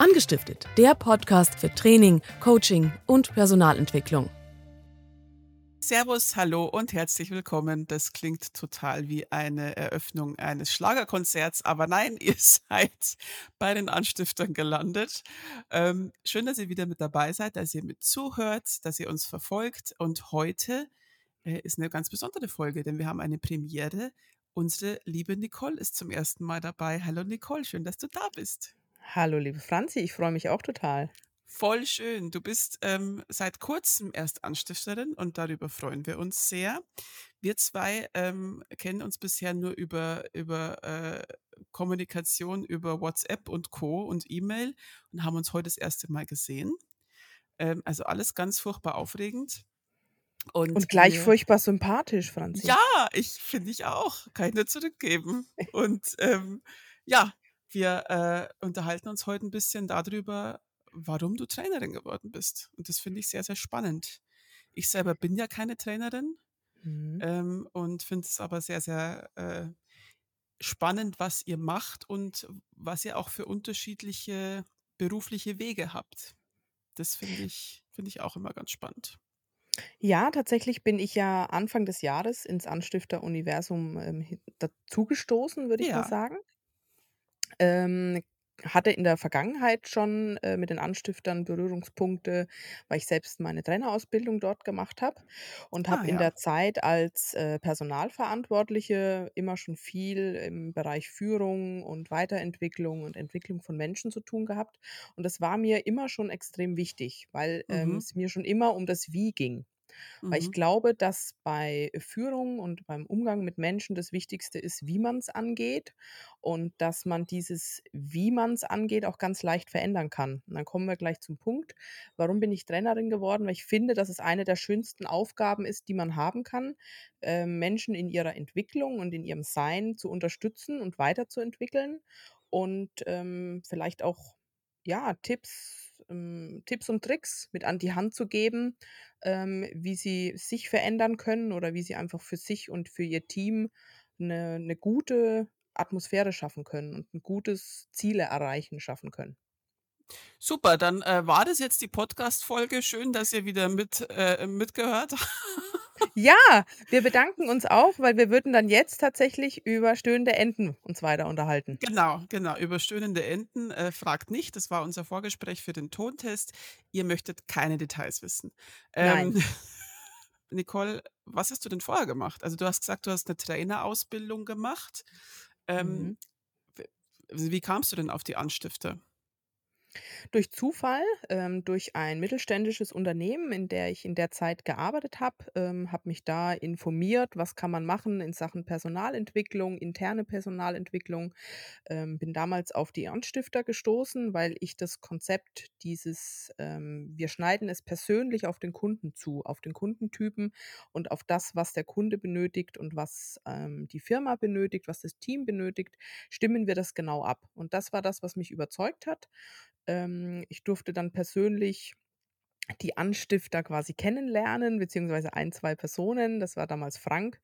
Angestiftet, der Podcast für Training, Coaching und Personalentwicklung. Servus, hallo und herzlich willkommen. Das klingt total wie eine Eröffnung eines Schlagerkonzerts, aber nein, ihr seid bei den Anstiftern gelandet. Ähm, schön, dass ihr wieder mit dabei seid, dass ihr mit zuhört, dass ihr uns verfolgt. Und heute äh, ist eine ganz besondere Folge, denn wir haben eine Premiere. Unsere liebe Nicole ist zum ersten Mal dabei. Hallo Nicole, schön, dass du da bist. Hallo, liebe Franzi, ich freue mich auch total. Voll schön. Du bist ähm, seit kurzem erst Anstifterin und darüber freuen wir uns sehr. Wir zwei ähm, kennen uns bisher nur über, über äh, Kommunikation über WhatsApp und Co. und E-Mail und haben uns heute das erste Mal gesehen. Ähm, also alles ganz furchtbar aufregend. Und, und gleich wir, furchtbar sympathisch, Franzi. Ja, ich finde ich auch. Kann ich nur zurückgeben. und ähm, ja, wir äh, unterhalten uns heute ein bisschen darüber, warum du Trainerin geworden bist. Und das finde ich sehr, sehr spannend. Ich selber bin ja keine Trainerin mhm. ähm, und finde es aber sehr, sehr äh, spannend, was ihr macht und was ihr auch für unterschiedliche berufliche Wege habt. Das finde ich, finde ich auch immer ganz spannend. Ja, tatsächlich bin ich ja Anfang des Jahres ins Anstifter-Universum ähm, dazugestoßen, würde ich mal sagen. Ähm, hatte in der Vergangenheit schon äh, mit den Anstiftern Berührungspunkte, weil ich selbst meine Trainerausbildung dort gemacht habe und Ah habe in ja. der Zeit als äh, Personalverantwortliche immer schon viel im Bereich Führung und Weiterentwicklung und Entwicklung von Menschen zu tun gehabt. Und das war mir immer schon extrem wichtig, weil ähm, Mhm. es mir schon immer um das Wie ging. Weil ich Mhm. glaube, dass bei Führung und beim Umgang mit Menschen das Wichtigste ist, wie man es angeht und dass man dieses, wie man es angeht, auch ganz leicht verändern kann. Und dann kommen wir gleich zum Punkt. Warum bin ich Trainerin geworden? Weil ich finde, dass es eine der schönsten Aufgaben ist, die man haben kann, äh, Menschen in ihrer Entwicklung und in ihrem Sein zu unterstützen und weiterzuentwickeln und ähm, vielleicht auch ja, Tipps, ähm, Tipps und Tricks mit an die Hand zu geben, ähm, wie sie sich verändern können oder wie sie einfach für sich und für ihr Team eine 'ne gute Atmosphäre schaffen können und ein gutes Ziele erreichen schaffen können. Super, dann äh, war das jetzt die Podcast-Folge. Schön, dass ihr wieder mit, äh, mitgehört. Ja, wir bedanken uns auch, weil wir würden dann jetzt tatsächlich über stöhnende Enten uns weiter unterhalten. Genau, genau. Über stöhnende Enten äh, fragt nicht. Das war unser Vorgespräch für den Tontest. Ihr möchtet keine Details wissen. Nein. Ähm, Nicole, was hast du denn vorher gemacht? Also du hast gesagt, du hast eine Trainerausbildung gemacht. Ähm, Mhm. wie kamst du denn auf die Anstifter? Durch Zufall, ähm, durch ein mittelständisches Unternehmen, in der ich in der Zeit gearbeitet habe, ähm, habe mich da informiert, was kann man machen in Sachen Personalentwicklung, interne Personalentwicklung. Ähm, bin damals auf die Anstifter gestoßen, weil ich das Konzept dieses, ähm, wir schneiden es persönlich auf den Kunden zu, auf den Kundentypen und auf das, was der Kunde benötigt und was ähm, die Firma benötigt, was das Team benötigt, stimmen wir das genau ab. Und das war das, was mich überzeugt hat. Ähm, ich durfte dann persönlich die Anstifter quasi kennenlernen, beziehungsweise ein, 2 Personen. Das war damals Frank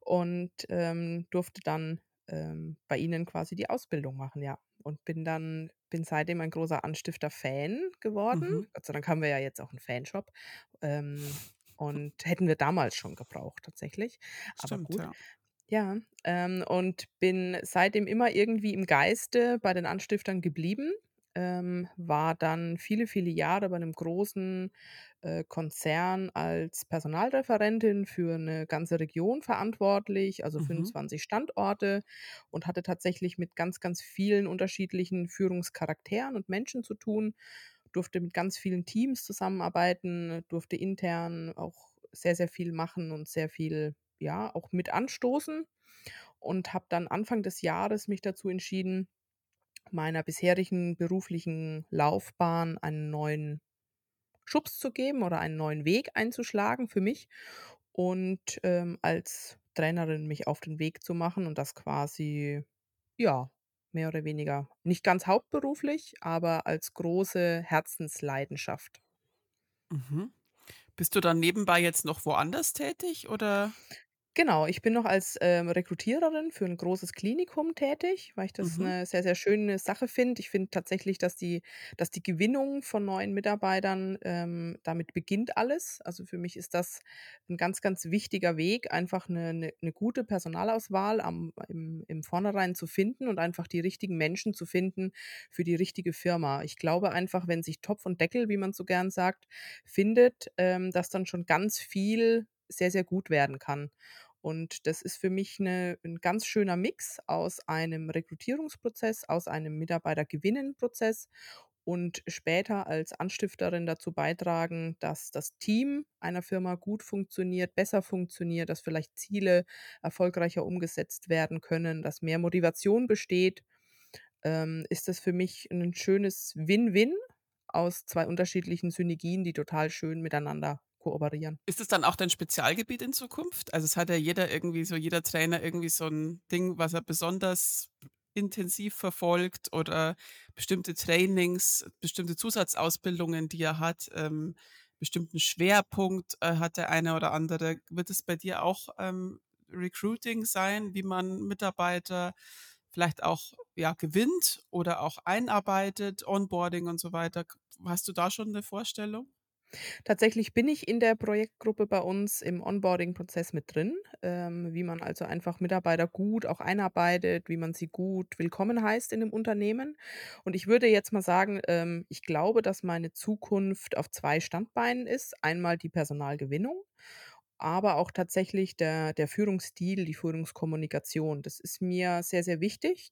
und, ähm, durfte dann, ähm, bei ihnen quasi die Ausbildung machen, ja. Und bin dann bin seitdem ein großer Anstifter-Fan geworden. Mhm. Gott sei Dank haben wir ja jetzt auch einen Fanshop, ähm, und hätten wir damals schon gebraucht tatsächlich. Aber Stimmt, gut. ja. Ja, ähm, und bin seitdem immer irgendwie im Geiste bei den Anstiftern geblieben. Ähm, war dann viele, viele Jahre bei einem großen, äh, Konzern als Personalreferentin für eine ganze Region verantwortlich, also Mhm. 25 Standorte und hatte tatsächlich mit ganz, ganz vielen unterschiedlichen Führungscharakteren und Menschen zu tun. Durfte mit ganz vielen Teams zusammenarbeiten, durfte intern auch sehr, sehr viel machen und sehr viel, ja, auch mit anstoßen und habe dann Anfang des Jahres mich dazu entschieden meiner bisherigen beruflichen Laufbahn einen neuen Schubs zu geben oder einen neuen Weg einzuschlagen für mich und, ähm, als Trainerin mich auf den Weg zu machen und das quasi, ja, mehr oder weniger nicht ganz hauptberuflich, aber als große Herzensleidenschaft. Mhm. Bist du dann nebenbei jetzt noch woanders tätig oder? Genau, ich bin noch als, ähm, Rekrutiererin für 'n großes Klinikum tätig, weil ich das Mhm. 'ne sehr, sehr schöne Sache finde. Ich finde tatsächlich, dass die dass die Gewinnung von neuen Mitarbeitern ähm, damit beginnt alles. Also, für mich ist das 'n ganz, ganz wichtiger Weg, einfach 'ne 'ne 'ne gute Personalauswahl am im im Vornherein zu finden und einfach die richtigen Menschen zu finden für die richtige Firma. Ich glaube einfach, wenn sich Topf und Deckel, wie man so gern sagt, findet, ähm, dass dann schon ganz viel sehr, sehr gut werden kann. Und das ist für mich 'ne 'n ganz schöner Mix aus einem Rekrutierungsprozess, aus einem Mitarbeitergewinnen-Prozess und später als Anstifterin dazu beitragen, dass das Team einer Firma gut funktioniert, besser funktioniert, dass vielleicht Ziele erfolgreicher umgesetzt werden können, dass mehr Motivation besteht, ähm, ist das für mich 'nen schönes Win-Win aus 2 unterschiedlichen Synergien, die total schön miteinander kooperieren. Ist es dann auch dein Spezialgebiet in Zukunft? Also, es hat ja jeder irgendwie so jeder Trainer irgendwie so 'n Ding, was er besonders intensiv verfolgt oder bestimmte Trainings, bestimmte Zusatzausbildungen, die er hat, ähm, bestimmten Schwerpunkt, äh, hat der eine oder andere. Wird es bei dir auch, ähm, Recruiting sein, wie man Mitarbeiter vielleicht auch, ja, gewinnt oder auch einarbeitet, Onboarding und so weiter? Hast du da schon 'ne Vorstellung? Tatsächlich bin ich in der Projektgruppe bei uns im Onboarding-Prozess mit drin, ähm, wie man also einfach Mitarbeiter gut auch einarbeitet, wie man sie gut willkommen heißt in 'nem Unternehmen. Und ich würde jetzt mal sagen, ähm, ich glaube, dass meine Zukunft auf 2 Standbeinen ist. Einmal die Personalgewinnung, aber auch tatsächlich der der Führungsstil, die Führungskommunikation. Das ist mir sehr, sehr wichtig.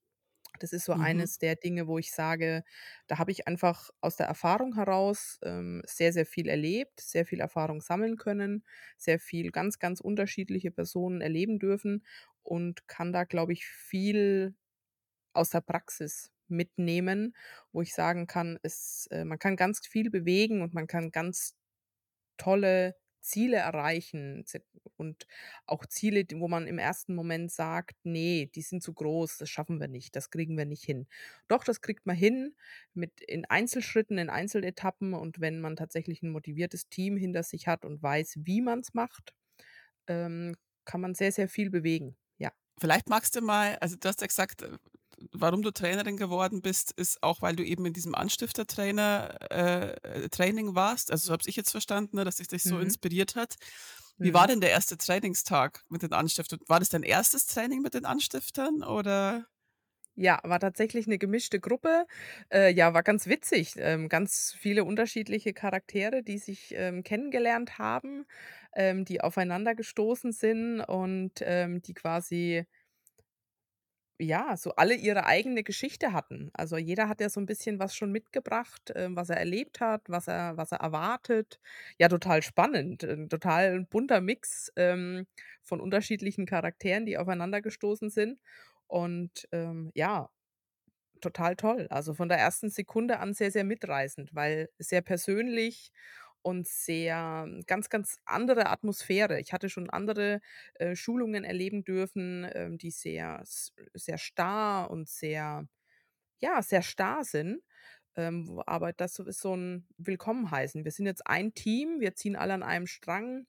Das ist so Mhm. eines der Dinge, wo ich sage, da habe ich einfach aus der Erfahrung heraus, ähm, sehr, sehr viel erlebt, sehr viel Erfahrung sammeln können, sehr viel ganz, ganz unterschiedliche Personen erleben dürfen und kann da, glaube ich, viel aus der Praxis mitnehmen, wo ich sagen kann, es äh, man kann ganz viel bewegen und man kann ganz tolle Ziele erreichen und auch Ziele, wo man im 1. Moment sagt: „Ne, die sind zu groß, das schaffen wir nicht, das kriegen wir nicht hin.“ Doch, das kriegt man hin mit in Einzelschritten, in Einzeletappen und wenn man tatsächlich 'n motiviertes Team hinter sich hat und weiß, wie man's macht, ähm, kann man sehr, sehr viel bewegen, ja. Vielleicht magst du mal also, du hast ja gesagt, äh, warum du Trainerin geworden bist, ist auch, weil du eben in diesem Anstifter-Trainer äh, äh, Training warst. Also, so habe ich jetzt verstanden, ne, dass dich das so Mhm. inspiriert hat. Wie war Mhm. denn der 1. Trainingstag mit den Anstiftern? War das dein 1. Training mit den Anstiftern oder? Ja, war tatsächlich 'ne gemischte Gruppe. Äh, ja, war ganz witzig. Ähm, ganz viele unterschiedliche Charaktere, die sich, ähm, kennengelernt haben, ähm, die aufeinander gestoßen sind und, ähm, die quasi ja, so alle ihre eigene Geschichte hatten. Also, jeder hat ja so 'n bisschen was schon mitgebracht, ähm, was er erlebt hat, was er was er erwartet. Ja, total spannend, 'n total bunter Mix, ähm, von unterschiedlichen Charakteren, die aufeinander gestoßen sind und, ähm, ja, total toll. Also, von der 1. Sekunde an sehr, sehr mitreißend, weil sehr persönlich und sehr ganz, ganz andere Atmosphäre. Ich hatte schon andere, äh, Schulungen erleben dürfen, ähm, die sehr sehr starr und sehr ja, sehr starr sind, ähm, aber das ist so 'n Willkommenheißen. Wir sind jetzt ein Team, wir ziehen alle an einem Strang.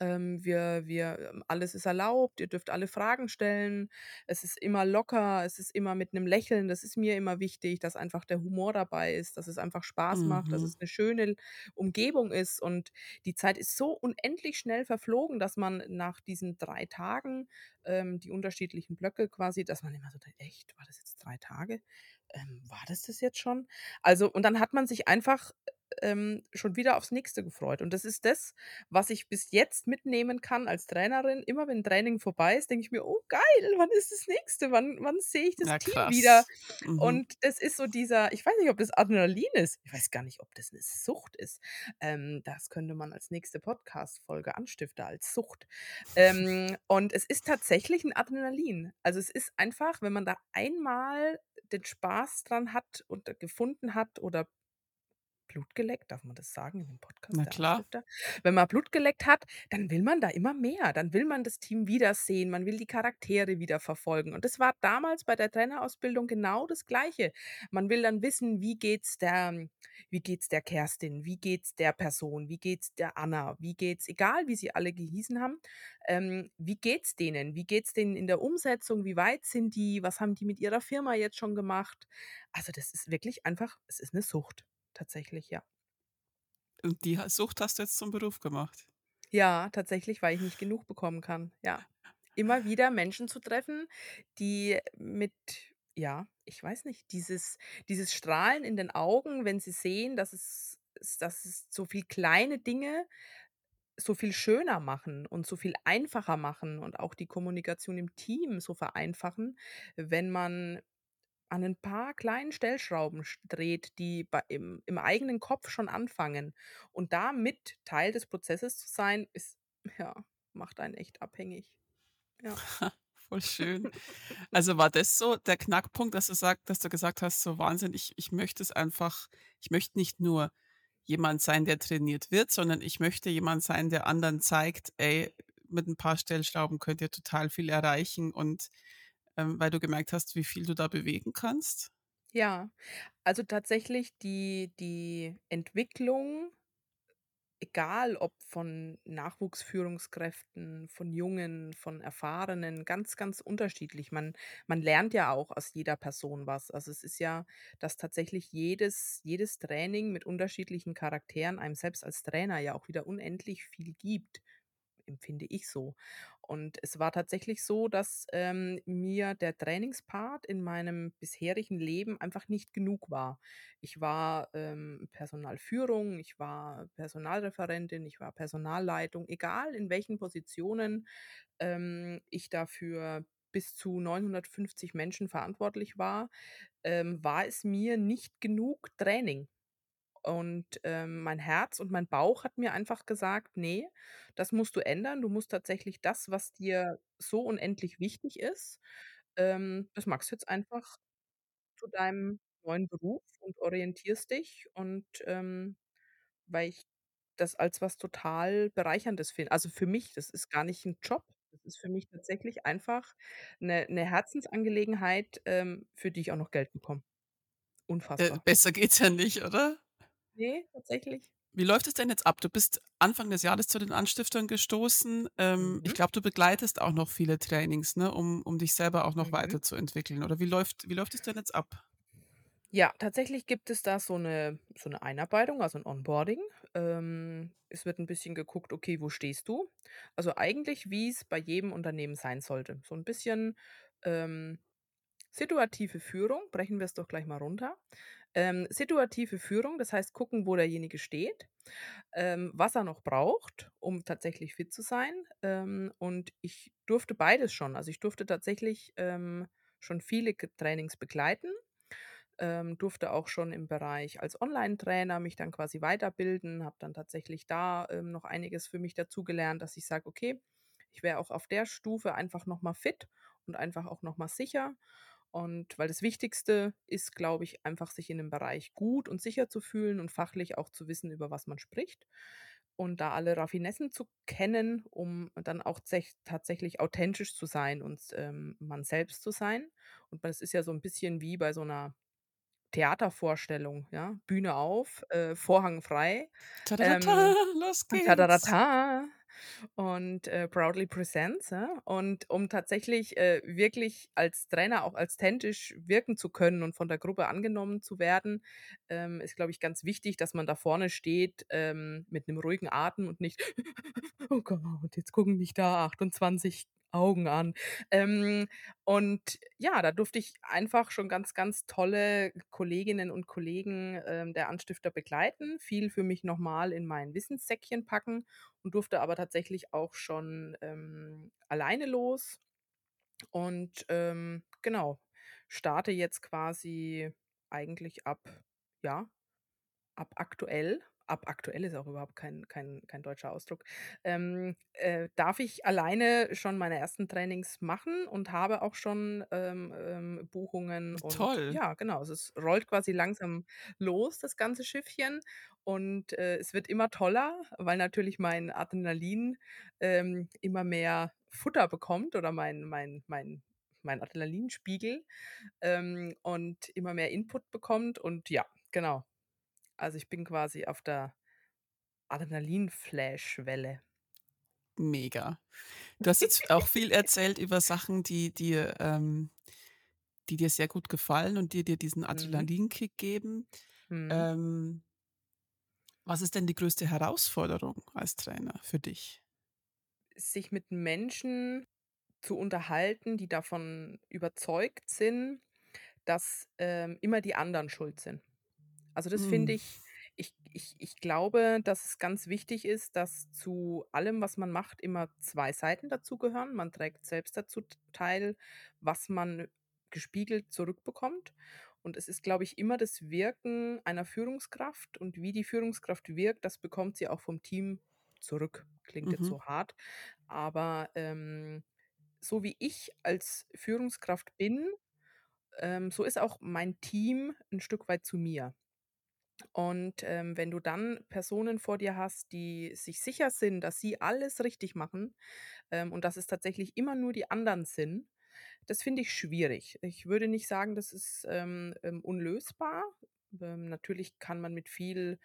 Ähm, wir wir ähm, alles ist erlaubt, ihr dürft alle Fragen stellen. Es ist immer locker, es ist immer mit 'nem Lächeln. Das ist mir immer wichtig, dass einfach der Humor dabei ist, dass es einfach Spaß macht, dass Mhm. es 'ne schöne l Umgebung ist. Und die Zeit ist so unendlich schnell verflogen, dass man nach diesen 3 Tagen, ähm, die unterschiedlichen Blöcke quasi dass man immer so denkt: „Echt, war das jetzt 3 Tage? Ähm, war das das jetzt schon?“ Also, und dann hat man sich einfach, ähm, schon wieder aufs Nächste gefreut. Und das ist das, was ich bis jetzt mitnehmen kann als Trainerin. Immer wenn Training vorbei ist, denke ich mir: „Oh geil, wann ist das Nächste? Wann wann sehe ich das Ja, Team wieder?“ krass. Mhm. Und das ist so dieser ich weiß nicht, ob das Adrenalin ist. Ich weiß gar nicht, ob das 'ne Sucht ist. Ähm, das könnte man als nächste Podcast-Folge Anstifter als Sucht. Ähm, und es ist tatsächlich 'n Adrenalin. Also, es ist einfach, wenn man da einmal den Spaß dran hat und gefunden hat oder Blut geleckt darf man das sagen in 'nem Podcast, Na klar. Wenn man Blut geleckt hat, dann will man da immer mehr. Dann will man das Team wiedersehen, man will die Charaktere wieder verfolgen. Und das war damals bei der Trainerausbildung genau das Gleiche. Man will dann wissen, wie geht's der wie geht's der Kerstin? Wie geht's der Person? Wie geht's der Anna? Wie geht's egal wie sie alle gehießen haben, ähm, wie geht's denen? Wie geht's denen in der Umsetzung? Wie weit sind die? Was haben die mit ihrer Firma jetzt schon gemacht? Also, das ist wirklich einfach es ist 'ne Sucht, tatsächlich, ja. Und die Sucht hast du jetzt zum Beruf gemacht? Ja, tatsächlich, weil ich nicht genug bekommen kann, ja. Immer wieder Menschen zu treffen, die mit ja, ich weiß nicht, dieses dieses Strahlen in den Augen, wenn sie sehen, dass es dass es so viel kleine Dinge so viel schöner machen und so viel einfacher machen und auch die Kommunikation im Team so vereinfachen, wenn man an 'n paar kleinen Stellschrauben sch dreht, die bei im im eigenen Kopf schon anfangen. Und da mit Teil des Prozesses zu sein, ist ja, macht einen echt abhängig. Ja. Voll schön. Also, war das so der Knackpunkt, dass du sagt dass du gesagt hast: „So Wahnsinn, ich ich möchte es einfach ich möchte nicht nur jemand sein, der trainiert wird, sondern ich möchte jemand sein, der anderen zeigt: ‚Ey, mit 'n paar Stellschrauben könnt ihr total viel erreichen.‘“ Und, ähm, weil du gemerkt hast, wie viel du da bewegen kannst? Ja, also, tatsächlich die die Entwicklung egal ob von Nachwuchsführungskräften, von Jungen, von Erfahrenen, ganz, ganz unterschiedlich. Man man lernt ja auch aus jeder Person was. Also, es ist ja, dass tatsächlich jedes jedes Training mit unterschiedlichen Charakteren einem selbst als Trainer ja auch wieder unendlich viel gibt, empfinde ich so. Und es war tatsächlich so, dass, ähm, mir der Trainingspart in meinem bisherigen Leben einfach nicht genug war. Ich war, ähm, Personalführung, ich war Personalreferentin, ich war Personalleitung, egal in welchen Positionen, ähm, ich da für bis zu 950 Menschen verantwortlich war, ähm, war es mir nicht genug Training. Und, ähm, mein Herz und mein Bauch hat mir einfach gesagt: „Ne, das musst du ändern. Du musst tatsächlich das, was dir so unendlich wichtig ist, ähm, das machst du jetzt einfach zu deinem neuen Beruf und orientierst dich.“ Und, ähm, weil ich das als was total Bereicherndes fin also, für mich, das ist gar nicht 'n Job. Das ist für mich tatsächlich einfach 'ne 'ne Herzensangelegenheit, ähm, für die ich auch noch Geld bekomme. Äh, Unfassbar. besser geht's ja nicht, oder? Ne, tatsächlich. Wie läuft es denn jetzt ab? Du bist Anfang des Jahres zu den Anstiftern gestoßen. Ähm, ich Mhm. glaube, du begleitest auch noch viele Trainings, ne, um um dich selber auch noch Mhm. weiterzuentwickeln. Oder wie läuft wie läuft es denn jetzt ab? Ja, tatsächlich gibt es da so 'ne so 'ne Einarbeitung, also 'n Onboarding. Ähm, es wird 'n bisschen geguckt: „Okay, wo stehst du?“ Also, eigentlich, wie's bei jedem Unternehmen sein sollte. So 'n bisschen, ähm, situative Führung, brechen wir's doch gleich mal runter. Ähm, situative Führung, das heißt gucken, wo derjenige steht, ähm, was er noch braucht, um tatsächlich fit zu sein. Ähm, und ich durfte beides schon. Also, ich durfte tatsächlich, ähm, schon viele Trainings begleiten, ähm, durfte auch schon im Bereich als Onlinetrainer mich dann quasi weiterbilden, habe dann tatsächlich da, ähm, noch einiges für mich dazugelernt, dass ich sage: „Okay, ich wäre auch auf der Stufe einfach noch mal fit und einfach auch noch mal sicher.“ Und weil das Wichtigste ist, glaube ich, einfach sich in 'nem Bereich gut und sicher zu fühlen und fachlich auch zu wissen, über was man spricht. Und da alle Raffinessen zu kennen, um dann auch tatsächlich authentisch zu sein und, ähm, man selbst zu sein. Und das ist ja so 'n bisschen wie bei so 'ner Theatervorstellung, ja? Bühne auf, äh, Vorhang frei, Tadadata, ähm, los geht's. Tadadata und, äh, proudly presents, ja? Und um tatsächlich, äh, wirklich als Trainer auch authentisch wirken zu können und von der Gruppe angenommen zu werden, ähm, ist, glaube ich, ganz wichtig, dass man da vorne steht, ähm, mit 'nem ruhigen Atem und nicht: „Oh Gott, jetzt gucken mich da 28 Augen an.“ Ähm, und ja, da durfte ich einfach schon ganz, ganz tolle Kolleginnen und Kollegen, ähm, der Anstifter begleiten, viel für mich noch mal in mein Wissenssäckchen packen und durfte aber tatsächlich auch schon, ähm, alleine los. Und, ähm, genau, starte jetzt quasi eigentlich ab ja, ab aktuell ab aktuell ist auch überhaupt kein kein kein deutscher Ausdruck, ähm, äh, darf ich alleine schon meine ersten Trainings machen und habe auch schon, ähm, ähm, Buchungen und Toll. ja, genau, also es rollt quasi langsam los, das ganze Schiffchen und, äh, es wird immer toller, weil natürlich mein Adrenalin, ähm, immer mehr Futter bekommt oder mein mein mein mein Adrenalinspiegel, ähm, und immer mehr Input bekommt und ja, genau. Also, ich bin quasi auf der Adrenalin-Flash-Welle. Mega. Du hast jetzt auch viel erzählt über Sachen, die dir ähm, die dir sehr gut gefallen und die dir diesen Mhm. Adrenalinkick geben. Mhm. Ähm was ist denn die größte Herausforderung als Trainer für dich? Sich mit Menschen zu unterhalten, die davon überzeugt sind, dass, ähm, immer die anderen schuld sind. Also, das finde Mhm. ich ich ich ich glaube, dass es ganz wichtig ist, dass zu allem, was man macht, immer 2 Seiten dazugehören. Man trägt selbst dazu teil, was man gespiegelt zurückbekommt. Und es ist, glaube ich, immer das Wirken einer Führungskraft und wie die Führungskraft wirkt, das bekommt sie auch vom Team zurück. Klingt jetzt Mhm. so hart, aber, ähm, so wie ich als Führungskraft bin, ähm, so ist auch mein Team 'n Stück weit zu mir. Und, ähm, wenn du dann Personen vor dir hast, die sich sicher sind, dass sie alles richtig machen, ähm, und dass es tatsächlich immer nur die anderen sind, das finde ich schwierig. Ich würde nicht sagen, das ist, ähm, ähm, unlösbar. Ähm, natürlich kann man mit viel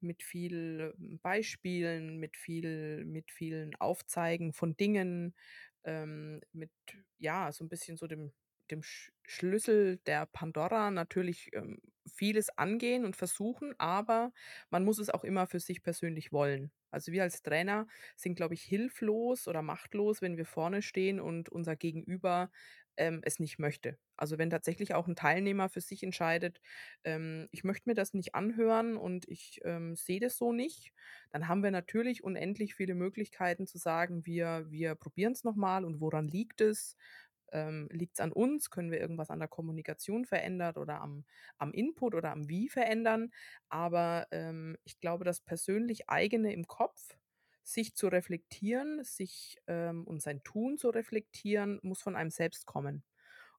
mit viel Beispielen, mit viel mit vielen Aufzeigen von Dingen, ähm, mit ja, so 'n bisschen so dem dem Sch Schlüssel der Pandora natürlich, ähm, vieles angehen und versuchen, aber man muss es auch immer für sich persönlich wollen. Also, wir als Trainer sind, glaube ich, hilflos oder machtlos, wenn wir vorne stehen und unser Gegenüber, ähm, es nicht möchte. Also, wenn tatsächlich auch 'n Teilnehmer für sich entscheidet, ähm: „Ich möchte mir das nicht anhören und ich, ähm, sehe das so nicht“, dann haben wir natürlich unendlich viele Möglichkeiten zu sagen: „Wir wir probieren's noch mal und woran liegt es? Ähm, liegt's an uns? Können wir irgendwas an der Kommunikation verändert oder am am Input oder am Wie verändern?“ Aber, ähm, ich glaube, das persönlich Eigene im Kopf, sich zu reflektieren, sich, ähm und sein Tun zu reflektieren, muss von einem selbst kommen.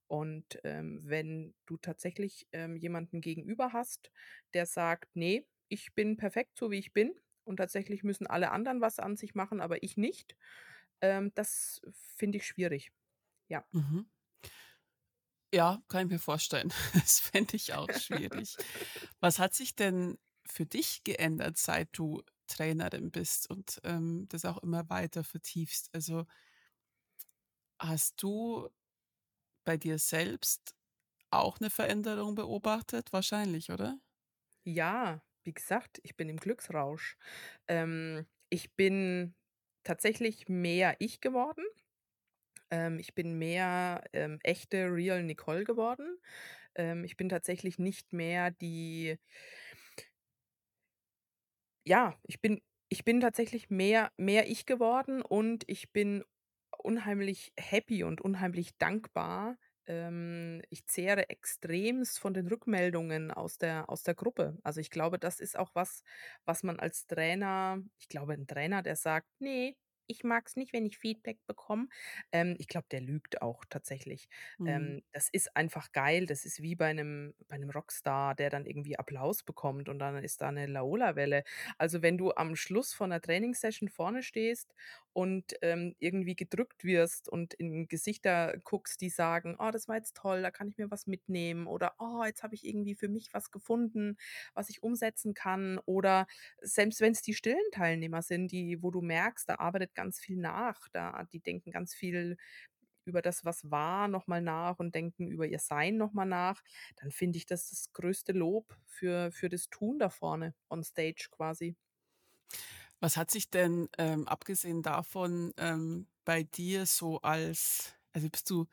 Und, ähm, wenn du tatsächlich, ähm, jemanden gegenüber hast, der sagt: „Ne, ich bin perfekt, so wie ich bin und tatsächlich müssen alle anderen was an sich machen, aber ich nicht“, ähm, das finde ich schwierig. Ja. Mhm. Ja, kann ich mir vorstellen. Das fände ich auch schwierig. Was hat sich denn für dich geändert, seit du Trainerin bist und, ähm, das auch immer weiter vertiefst? Also hast du bei dir selbst auch 'ne Veränderung beobachtet? Wahrscheinlich, oder? Ja, wie gesagt, ich bin im Glücksrausch. Ähm, ich bin tatsächlich mehr ich geworden. Ähm, ich bin mehr, ähm, echte real Nicole geworden. Ähm, ich bin tatsächlich nicht mehr die Ja, ich bin ich bin tatsächlich mehr mehr ich geworden und ich bin unheimlich happy und unheimlich dankbar. Ähm, ich zehre extremst von den Rückmeldungen aus der aus der Gruppe. Also, ich glaube, das ist auch was, was man als Trainer ich glaube, 'n Trainer, der sagt: „Ne, ich mag's nicht, wenn ich Feedback bekomme“, ähm, ich glaube, der lügt auch tatsächlich. Mhm. Ähm, das ist einfach geil. Das ist wie bei 'nem bei 'nem Rockstar, der dann irgendwie Applaus bekommt und dann ist da 'ne Laola-Welle. Also, wenn du am Schluss von 'ner Trainingssession vorne stehst und, ähm, irgendwie gedrückt wirst und in Gesichter guckst, die sagen: „Oh, das war jetzt toll, da kann ich mir was mitnehmen“ oder: „Oh, jetzt habe ich irgendwie für mich was gefunden, was ich umsetzen kann“, oder selbst wenn's die stillen Teilnehmer sind, die wo du merkst, da arbeitet ganz viel nach, da die denken ganz viel über das, was war, noch mal nach und denken über ihr Sein noch mal nach, dann finde ich das das größte Lob für für das Tun da vorne on stage quasi. Was hat sich denn, ähm, abgesehen davon, ähm, bei dir so als also, bist du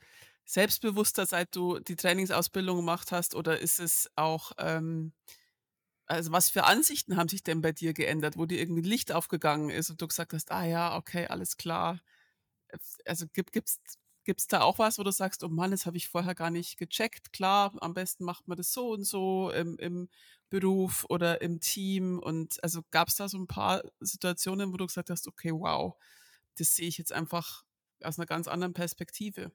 selbstbewusster, seit du die Trainingsausbildung gemacht hast, oder ist es auch, ähm also, was für Ansichten haben sich denn bei dir geändert, wo dir irgendwie Licht aufgegangen ist und du gesagt hast: „Ah ja, okay, alles klar.“ F also, gibt gibt's Gibt's da auch was, wo du sagst: „Oh Mann, das habe ich vorher gar nicht gecheckt. Klar, am besten macht man das so und so im im Beruf oder im Team.“ Und also gab's da so 'n paar Situationen, wo du gesagt hast: „Okay, wow, das sehe ich jetzt einfach aus 'ner ganz anderen Perspektive?“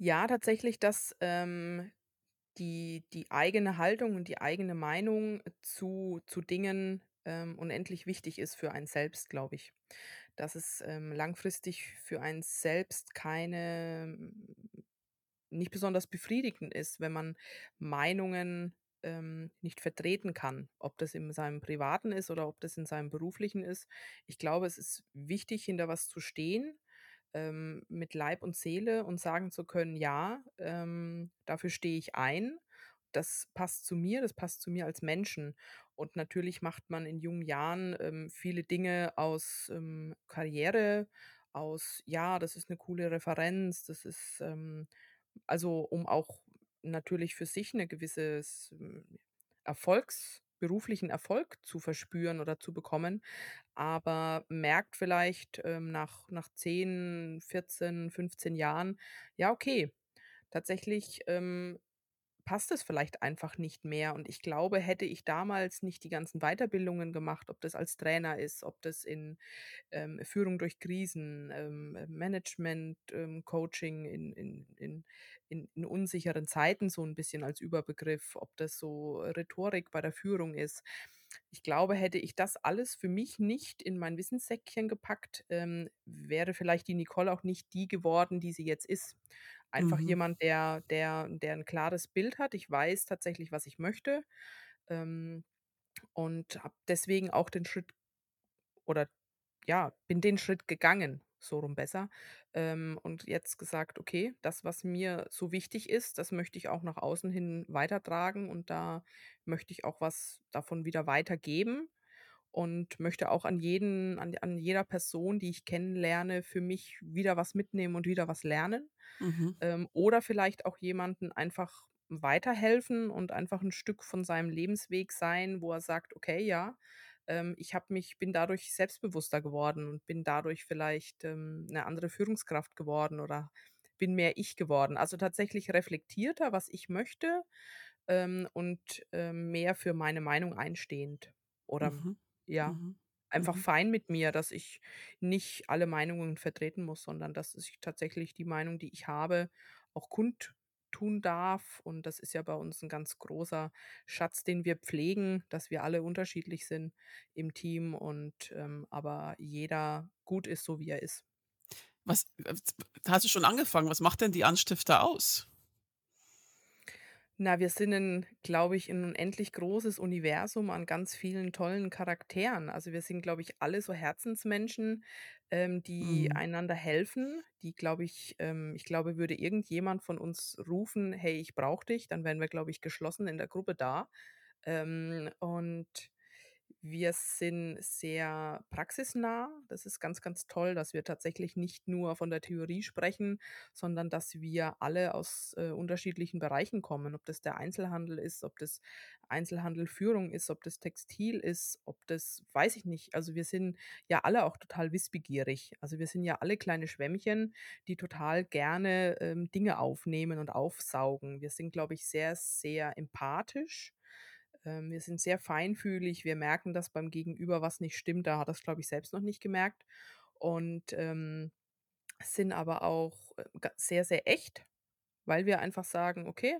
Ja, tatsächlich, dass, ähm, die die eigene Haltung und die eigene Meinung zu zu Dingen, ähm, unendlich wichtig ist für einen selbst, glaube ich. Dass es, ähm, langfristig für einen selbst keine nicht besonders befriedigend ist, wenn man Meinungen, ähm, nicht vertreten kann, ob das in seinem Privaten ist oder ob das in seinem Beruflichen ist. Ich glaube, es ist wichtig, hinter was zu stehen, ähm, mit Leib und Seele und sagen zu können: „Ja, ähm, dafür stehe ich ein. Das passt zu mir, das passt zu mir als Menschen.“ Und natürlich macht man in jungen Jahren, ähm, viele Dinge aus, ähm, Karriere, aus: „Ja, das ist 'ne coole Referenz, das ist, ähm“ also, um auch natürlich für sich 'ne gewisses, hm, Erfolgs beruflichen Erfolg zu verspüren oder zu bekommen, aber merkt vielleicht, ähm, nach nach 10, 14, 15 Jahren: „Ja, okay, tatsächlich, ähm, passt es vielleicht einfach nicht mehr.“ Und ich glaube, hätte ich damals nicht die ganzen Weiterbildungen gemacht, ob das als Trainer ist, ob das in, ähm, Führung durch Krisen, ähm, Management, ähm, Coaching in in in in unsicheren Zeiten so 'n bisschen als Überbegriff, ob das so Rhetorik bei der Führung ist. Ich glaube, hätte ich das alles für mich nicht in mein Wissenssäckchen gepackt, ähm, wäre vielleicht die Nicole auch nicht die geworden, die sie jetzt ist. Einfach Mhm. jemand, der der der 'n klares Bild hat. Ich weiß tatsächlich, was ich möchte, ähm, und habe deswegen auch den Schritt oder ja, bin den Schritt gegangen, so rum besser, ähm, und jetzt gesagt: „Okay, das, was mir so wichtig ist, das möchte ich auch nach außen hin weitertragen und da möchte ich auch was davon wieder weitergeben und möchte auch an jeden an an jeder Person, die ich kennenlerne, für mich wieder was mitnehmen und wieder was lernen.“ Mhm. Ähm, oder vielleicht auch jemanden einfach weiterhelfen und einfach 'n Stück von seinem Lebensweg sein, wo er sagt: „Okay, ja, ähm, ich habe mich bin dadurch selbstbewusster geworden und bin dadurch vielleicht, ähm, 'ne andere Führungskraft geworden oder bin mehr ich geworden.“ Also, tatsächlich reflektierter, was ich möchte, ähm, und, ähm, mehr für meine Meinung einstehend oder Mhm. Ja, Mhm. einfach Mhm. fein mit mir, dass ich nicht alle Meinungen vertreten muss, sondern dass ich tatsächlich die Meinung, die ich habe, auch kundtun darf. Und das ist ja bei uns 'n ganz großer Schatz, den wir pflegen, dass wir alle unterschiedlich sind im Team und, ähm, aber jeder gut ist, so wie er ist. Was hast du schon angefangen? Was macht denn die Anstifter aus? Na, wir sind glaube ich, 'n unendlich großes Universum an ganz vielen tollen Charakteren. Also, wir sind, glaube ich, alle so Herzensmenschen, ähm, die Mhm. einander helfen, die, glaube ich ähm, ich glaube, würde irgendjemand von uns rufen: „Hey, ich brauche dich“, dann wären wir, glaube ich, geschlossen in der Gruppe da. Ähm, und wir sind sehr praxisnah. Das ist ganz, ganz toll, dass wir tatsächlich nicht nur von der Theorie sprechen, sondern dass wir alle aus, äh, unterschiedlichen Bereichen kommen. Ob das der Einzelhandel ist, ob das Einzelhandel-Führung ist, ob das Textil ist, ob das weiß ich nicht. Also, wir sind ja alle auch total wissbegierig. Also, wir sind ja alle kleine Schwämmchen, die total gerne, ähm, Dinge aufnehmen und aufsaugen. Wir sind, glaube ich, sehr, sehr empathisch. Ähm, wir sind sehr feinfühlig. Wir merken, dass beim Gegenüber was nicht stimmt. Da hat er's, glaube ich, selbst noch nicht gemerkt und, ähm, sind aber auch, äh, sehr, sehr echt, weil wir einfach sagen: „Okay,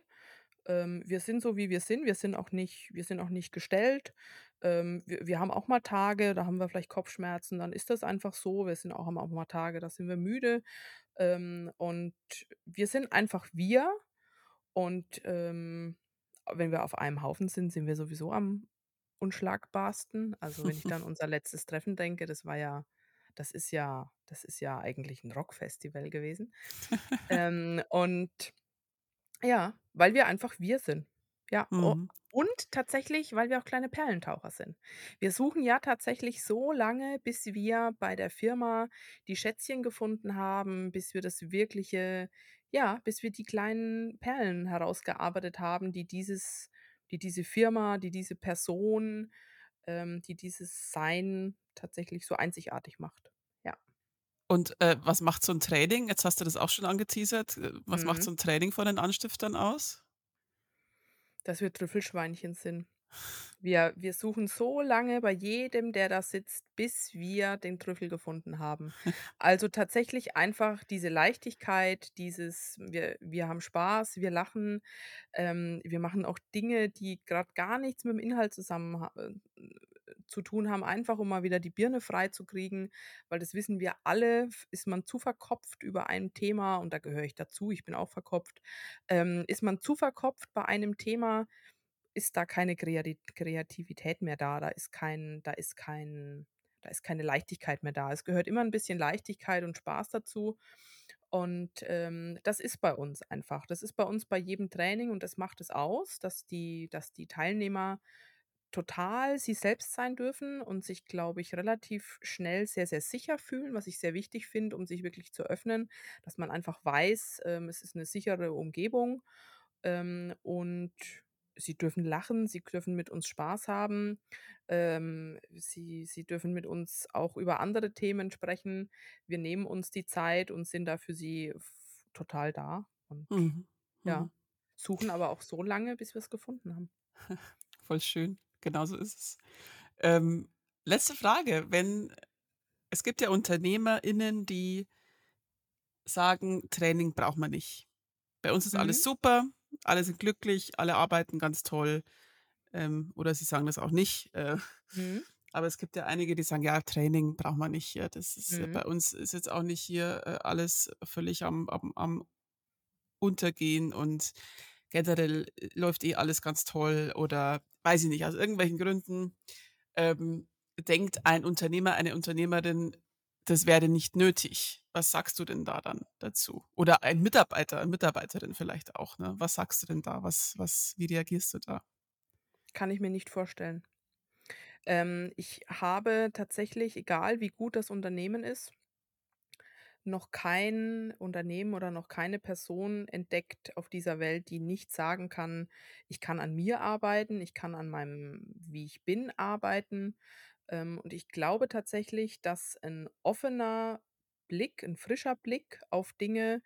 ähm, wir sind so, wie wir sind. Wir sind auch nicht wir sind auch nicht gestellt. Ähm, wir wir haben auch mal Tage, da haben wir vielleicht Kopfschmerzen, dann ist das einfach so. Wir sind auch haben auch mal Tage, da sind wir müde, ähm, und wir sind einfach wir und, ähm, wenn wir auf einem Haufen sind, sind wir sowieso am unschlagbarsten. Also, wenn ich da an unser letztes Treffen denke, das war ja das ist ja das ist ja eigentlich 'n Rockfestival gewesen. Ähm, und ja, weil wir einfach wir sind. Ja, Mhm. und tatsächlich, weil wir auch kleine Perlentaucher sind. Wir suchen ja tatsächlich so lange, bis wir bei der Firma die Schätzchen gefunden haben, bis wir das wirkliche ja, bis wir die kleinen Perlen herausgearbeitet haben, die dieses die diese Firma, die diese Person, ähm, die dieses Sein tatsächlich so einzigartig macht. Ja. Und, äh, was macht so 'n Training? Jetzt hast du das auch schon angeteasert. Äh, was macht Mhm. so 'n Training von den Anstiftern aus? Dass wir Trüffelschweinchen sind. Wir wir suchen so lange bei jedem, der da sitzt, bis wir den Trüffel gefunden haben. Also, tatsächlich einfach diese Leichtigkeit, dieses wir wir haben Spaß, wir lachen, ähm, wir machen auch Dinge, die grad gar nichts mit dem Inhalt zusammen äh, zu tun haben, einfach um mal wieder die Birne freizukriegen, weil das wissen wir alle, ist man zu verkopft über ein Thema und da gehöre ich dazu, ich bin auch verkopft. Ähm, ist man zu verkopft bei einem Thema, ist da keine Kreati Kreativität mehr da. Da ist kein da ist kein da ist keine Leichtigkeit mehr da. Es gehört immer 'n bisschen Leichtigkeit und Spaß dazu und, ähm, das ist bei uns einfach. Das ist bei uns bei jedem Training und das macht es aus, dass die dass die Teilnehmer total sie selbst sein dürfen und sich, glaube ich, relativ schnell sehr, sehr sicher fühlen, was ich sehr wichtig finde, um sich wirklich zu öffnen, dass man einfach weiß, ähm, es ist 'ne sichere Umgebung, ähm, und sie dürfen lachen, sie dürfen mit uns Spaß haben. Ähm, sie sie dürfen mit uns auch über andere Themen sprechen. Wir nehmen uns die Zeit und sind da für sie total da und Mhm, ja, mhm. suchen aber auch so lange, bis wir's gefunden haben. Voll schön. Genauso ist es. Ähm, letzte Frage, wenn es gibt ja UnternehmerInnen, die sagen: „Training braucht man nicht. Bei uns ist alles Mhm. super, alle sind glücklich, alle arbeiten ganz toll.“ Ähm, oder sie sagen das auch nicht, äh, Mhm. aber es gibt ja einige, die sagen: „Ja, Training braucht man nicht. Ja, das ist ja Mhm. bei uns ist jetzt auch nicht hier, äh, alles völlig am am am Untergehen und generell, äh, läuft eh alles ganz toll.“ Oder weiß ich nicht, aus irgendwelchen Gründen, ähm, denkt ein Unternehmer, eine Unternehmerin, das wäre nicht nötig. Was sagst du denn da dann dazu? Oder ein Mitarbeiter, Mitarbeiterin vielleicht auch, ne? Was sagst du denn da? Was was wie reagierst du da? Kann ich mir nicht vorstellen. Ähm, ich habe tatsächlich, egal wie gut das Unternehmen ist noch kein Unternehmen oder noch keine Person entdeckt auf dieser Welt, die nicht sagen kann: „Ich kann an mir arbeiten, ich kann an meinem wie ich bin, arbeiten.“ Ähm, und ich glaube tatsächlich, dass 'n offener Blick 'n frischer Blick auf Dinge,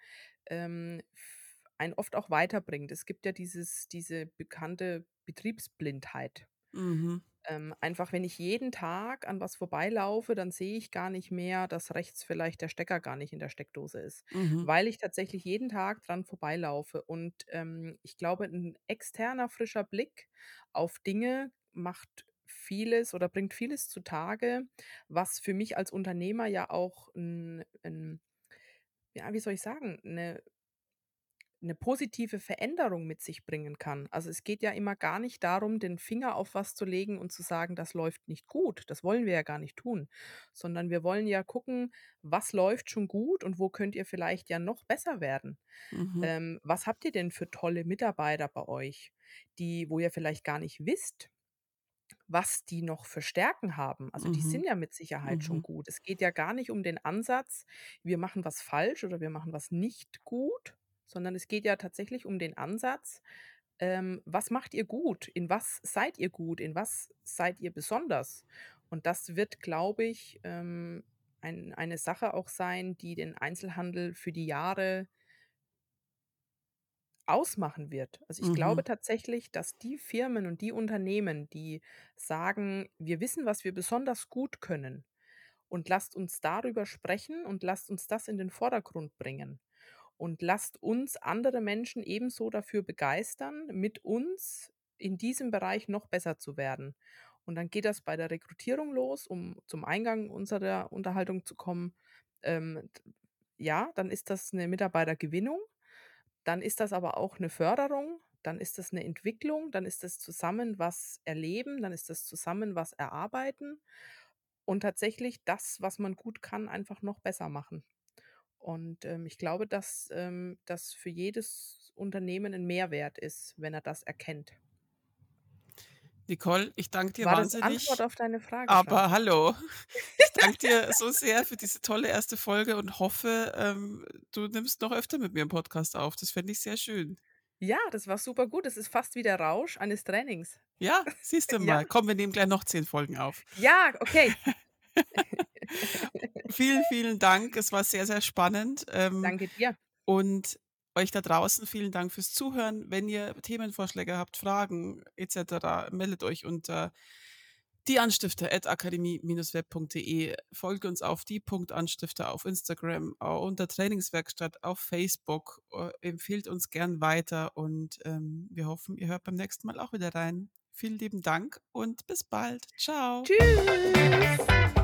ähm, f einen oft auch weiterbringt. Es gibt ja dieses diese bekannte Betriebsblindheit. Mhm. Ähm, einfach, wenn ich jeden Tag an was vorbeilaufe, dann sehe ich gar nicht mehr, dass rechts vielleicht der Stecker gar nicht in der Steckdose ist, Mhm. weil ich tatsächlich jeden Tag dran vorbeilaufe. Und, ähm, ich glaube, 'n externer frischer Blick auf Dinge macht vieles oder bringt vieles zutage, was für mich als Unternehmer ja auch 'n 'n ja, wie soll ich sagen, 'ne 'ne positive Veränderung mit sich bringen kann. Also, es geht ja immer gar nicht darum, den Finger auf was zu legen und zu sagen: „Das läuft nicht gut.“ Das wollen wir ja gar nicht tun, sondern wir wollen ja gucken: „Was läuft schon gut und wo könnt ihr vielleicht ja noch besser werden?“ Mhm. Ähm, was habt ihr denn für tolle Mitarbeiter bei euch, die wo ihr vielleicht gar nicht wisst, was die noch für Stärken haben? Also, die Mhm. sind ja mit Sicherheit schon Mhm. gut. Es geht ja gar nicht um den Ansatz, wir machen was falsch oder wir machen was nicht gut, sondern es geht ja tatsächlich um den Ansatz, ähm, was macht ihr gut? In was seid ihr gut? In was seid ihr besonders? Und das wird, glaube ich, ähm, ein eine Sache auch sein, die den Einzelhandel für die Jahre ausmachen wird. Also, ich glaube Mhm. tatsächlich, dass die Firmen und die Unternehmen, die sagen: „Wir wissen, was wir besonders gut können und lasst uns darüber sprechen und lasst uns das in den Vordergrund bringen und lasst uns andere Menschen ebenso dafür begeistern, mit uns in diesem Bereich noch besser zu werden.“ Und dann geht das bei der Rekrutierung los, um zum Eingang unserer Unterhaltung zu kommen. Ähm, ja, dann ist das 'ne Mitarbeitergewinnung. Dann ist das aber auch 'ne Förderung. Dann ist das 'ne Entwicklung. Dann ist das zusammen was erleben. Dann ist das zusammen was erarbeiten und tatsächlich das, was man gut kann, einfach noch besser machen. Und, ähm, ich glaube, dass, ähm, das für jedes Unternehmen 'n Mehrwert ist, wenn er das erkennt. Nicole, ich danke dir War das Antwort wahnsinnig. auf deine Frage? Aber hallo. Ich danke dir so sehr für diese tolle 1. Folge und hoffe, ähm, du nimmst noch öfter mit mir 'n Podcast auf. Das fände ich sehr schön. Ja, das war supergut. Das ist fast wie der Rausch eines Trainings. Ja, siehst du Ja. mal. Komm, wir nehmen gleich noch 10 Folgen auf. Ja, okay. vielen, vielen Dank. Es war sehr, sehr spannend. Ähm, Danke dir. Und euch da draußen vielen Dank fürs Zuhören. Wenn ihr Themenvorschläge habt, Fragen etc., meldet euch unter die Anstifter at akademie-web.de. Folgt uns auf die Anstifter auf Instagram, unter Trainingswerkstatt auf Facebook. Äh, empfiehlt uns gern weiter und ähm, wir hoffen, ihr hört beim nächsten Mal auch wieder rein. Vielen lieben Dank und bis bald. Ciao. Tschüss.